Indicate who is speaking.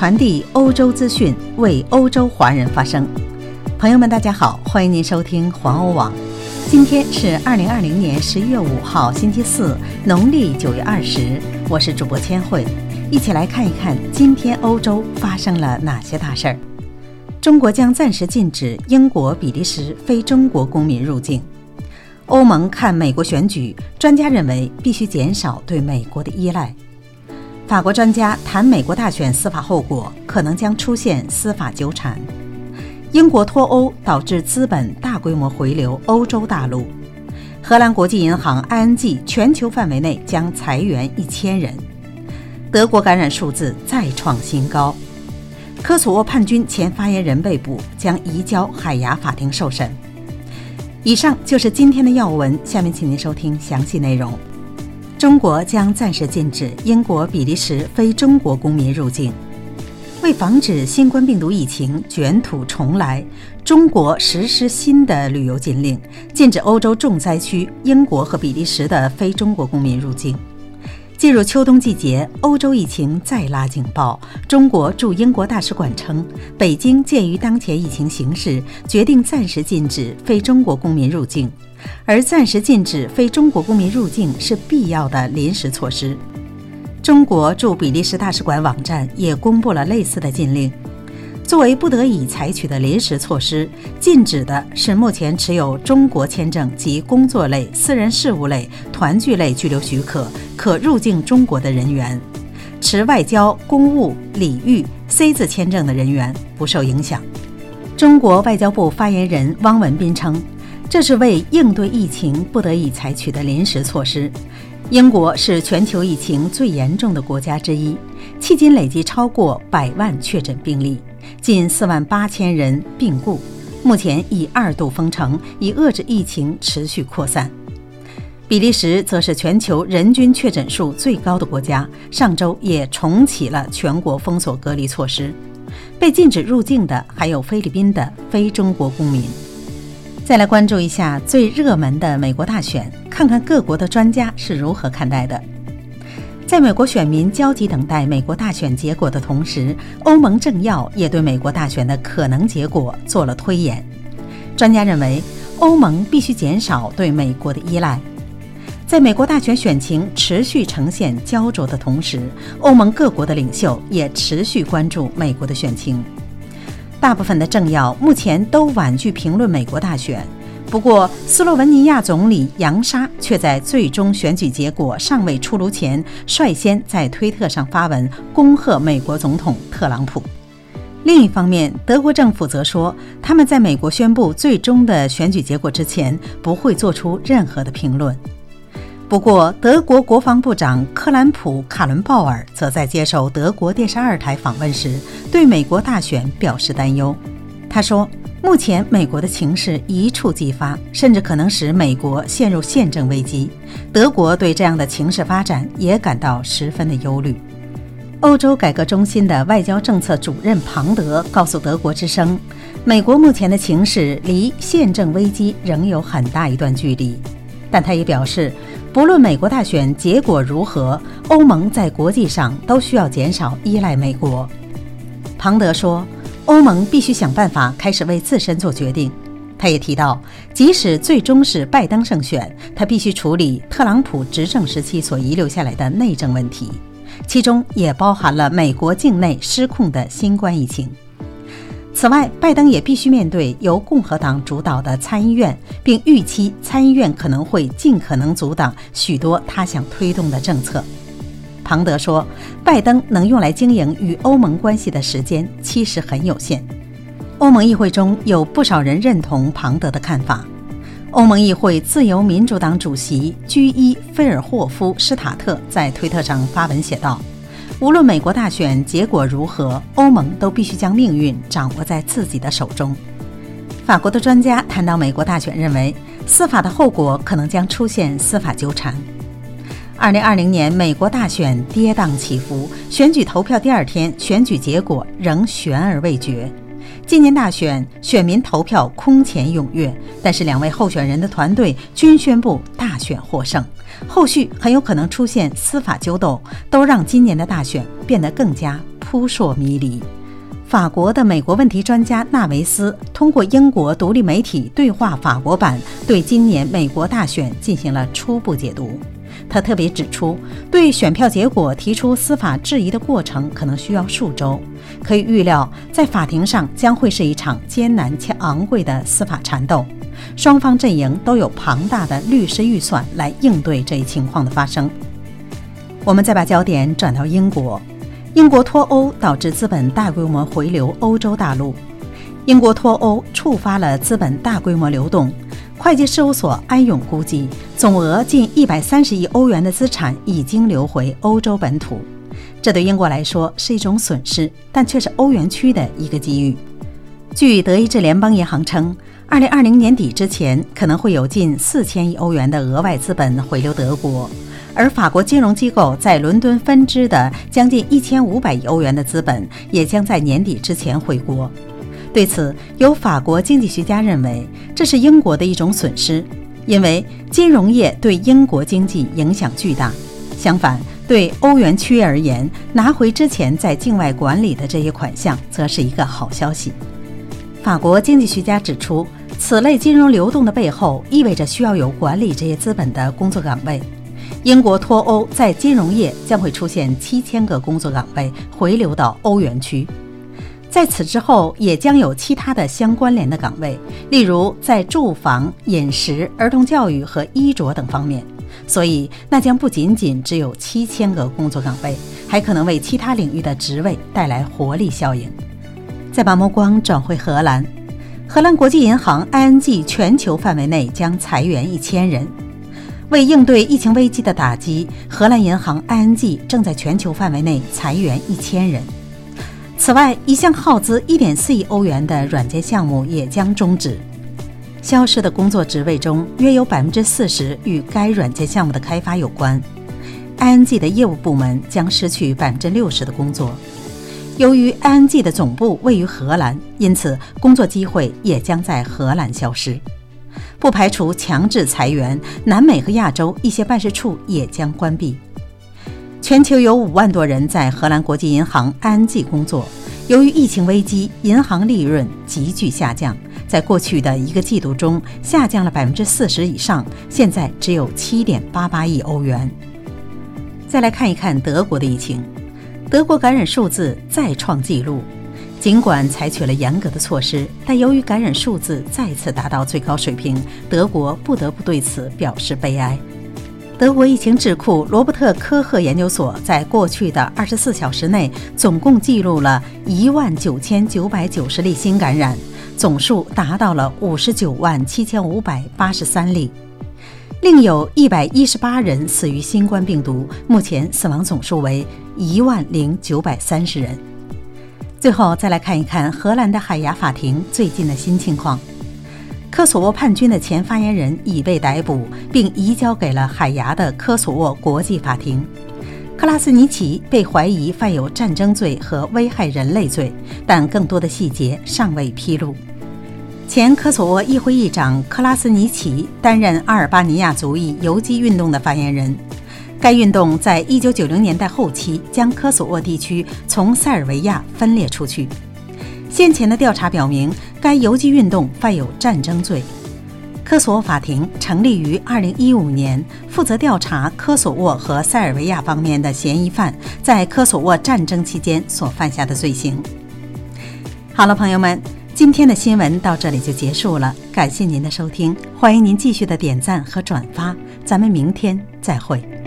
Speaker 1: 传递欧洲资讯，为欧洲华人发声。朋友们，大家好，欢迎您收听环欧网。今天是二零二零年十一月五号，星期四，农历九月二十。我是主播千惠，一起来看一看今天欧洲发生了哪些大事儿。中国将暂时禁止英国、比利时非中国公民入境。欧盟看美国选举，专家认为必须减少对美国的依赖。法国专家谈美国大选司法后果，可能将出现司法纠缠。英国脱欧导致资本大规模回流欧洲大陆。荷兰国际银行 ING 全球范围内将裁员一千人。德国感染数字再创新高。科索沃叛军前发言人被捕，将移交海牙法庭受审。以上就是今天的要闻，下面请您收听详细内容。中国将暂时禁止英国、比利时非中国公民入境。为防止新冠病毒疫情卷土重来，中国实施新的旅游禁令，禁止欧洲重灾区英国和比利时的非中国公民入境。进入秋冬季节，欧洲疫情再拉警报。中国驻英国大使馆称，北京鉴于当前疫情形势，决定暂时禁止非中国公民入境。而暂时禁止非中国公民入境是必要的临时措施。中国驻比利时大使馆网站也公布了类似的禁令，作为不得已采取的临时措施，禁止的是目前持有中国签证及工作类、私人事务类、团聚类居留许可可入境中国的人员，持外交、公务、礼遇 C 字签证的人员不受影响。中国外交部发言人汪文斌称。这是为应对疫情不得已采取的临时措施。英国是全球疫情最严重的国家之一，迄今累计超过百万确诊病例，近四万八千人病故。目前已二度封城，以遏制疫情持续扩散。比利时则是全球人均确诊数最高的国家，上周也重启了全国封锁隔离措施。被禁止入境的还有菲律宾的非中国公民。再来关注一下最热门的美国大选，看看各国的专家是如何看待的。在美国选民焦急等待美国大选结果的同时，欧盟政要也对美国大选的可能结果做了推演。专家认为，欧盟必须减少对美国的依赖。在美国大选选情持续呈现焦灼的同时，欧盟各国的领袖也持续关注美国的选情。大部分的政要目前都婉拒评论美国大选，不过斯洛文尼亚总理扬沙却在最终选举结果尚未出炉前，率先在推特上发文恭贺美国总统特朗普。另一方面，德国政府则说，他们在美国宣布最终的选举结果之前，不会做出任何的评论。不过，德国国防部长克兰普·卡伦鲍尔则在接受德国电视二台访问时，对美国大选表示担忧。他说：“目前美国的情势一触即发，甚至可能使美国陷入宪政危机。德国对这样的情势发展也感到十分的忧虑。”欧洲改革中心的外交政策主任庞德告诉德国之声：“美国目前的情势离宪政危机仍有很大一段距离。”但他也表示。不论美国大选结果如何，欧盟在国际上都需要减少依赖美国。庞德说：“欧盟必须想办法开始为自身做决定。”他也提到，即使最终是拜登胜选，他必须处理特朗普执政时期所遗留下来的内政问题，其中也包含了美国境内失控的新冠疫情。此外，拜登也必须面对由共和党主导的参议院，并预期参议院可能会尽可能阻挡许多他想推动的政策。庞德说：“拜登能用来经营与欧盟关系的时间其实很有限。”欧盟议会中有不少人认同庞德的看法。欧盟议会自由民主党主席居伊·菲尔霍夫施塔特在推特上发文写道。无论美国大选结果如何，欧盟都必须将命运掌握在自己的手中。法国的专家谈到美国大选，认为司法的后果可能将出现司法纠缠。二零二零年美国大选跌宕起伏，选举投票第二天，选举结果仍悬而未决。今年大选，选民投票空前踊跃，但是两位候选人的团队均宣布大选获胜，后续很有可能出现司法纠斗，都让今年的大选变得更加扑朔迷离。法国的美国问题专家纳维斯通过英国独立媒体对话法国版，对今年美国大选进行了初步解读。他特别指出，对选票结果提出司法质疑的过程可能需要数周，可以预料，在法庭上将会是一场艰难且昂贵的司法缠斗。双方阵营都有庞大的律师预算来应对这一情况的发生。我们再把焦点转到英国。英国脱欧导致资本大规模回流欧洲大陆。英国脱欧触发了资本大规模流动。会计事务所安永估计，总额近一百三十亿欧元的资产已经流回欧洲本土。这对英国来说是一种损失，但却是欧元区的一个机遇。据德意志联邦银行称，二零二零年底之前可能会有近四千亿欧元的额外资本回流德国。而法国金融机构在伦敦分支的将近一千五百亿欧元的资本，也将在年底之前回国。对此，有法国经济学家认为，这是英国的一种损失，因为金融业对英国经济影响巨大。相反，对欧元区而言，拿回之前在境外管理的这些款项，则是一个好消息。法国经济学家指出，此类金融流动的背后，意味着需要有管理这些资本的工作岗位。英国脱欧在金融业将会出现七千个工作岗位回流到欧元区，在此之后也将有其他的相关联的岗位，例如在住房、饮食、儿童教育和衣着等方面。所以，那将不仅仅只有七千个工作岗位，还可能为其他领域的职位带来活力效应。再把目光转回荷兰，荷兰国际银行 ING 全球范围内将裁员一千人。为应对疫情危机的打击，荷兰银行 ING 正在全球范围内裁员一千人。此外，一项耗资1.4亿欧元的软件项目也将终止。消失的工作职位中，约有40%与该软件项目的开发有关。ING 的业务部门将失去60%的工作。由于 ING 的总部位于荷兰，因此工作机会也将在荷兰消失。不排除强制裁员，南美和亚洲一些办事处也将关闭。全球有五万多人在荷兰国际银行 ING 工作。由于疫情危机，银行利润急剧下降，在过去的一个季度中下降了百分之四十以上，现在只有七点八八亿欧元。再来看一看德国的疫情，德国感染数字再创纪录。尽管采取了严格的措施，但由于感染数字再次达到最高水平，德国不得不对此表示悲哀。德国疫情智库罗伯特·科赫研究所在过去的二十四小时内总共记录了一万九千九百九十例新感染，总数达到了五十九万七千五百八十三例，另有一百一十八人死于新冠病毒，目前死亡总数为一万零九百三十人。最后再来看一看荷兰的海牙法庭最近的新情况。科索沃叛军的前发言人已被逮捕，并移交给了海牙的科索沃国际法庭。克拉斯尼奇被怀疑犯有战争罪和危害人类罪，但更多的细节尚未披露。前科索沃议会议长克拉斯尼奇担任阿尔巴尼亚族裔游击运动的发言人。该运动在一九九零年代后期将科索沃地区从塞尔维亚分裂出去。先前的调查表明，该游击运动犯有战争罪。科索沃法庭成立于二零一五年，负责调查科索沃和塞尔维亚方面的嫌疑犯在科索沃战争期间所犯下的罪行。好了，朋友们，今天的新闻到这里就结束了，感谢您的收听，欢迎您继续的点赞和转发，咱们明天再会。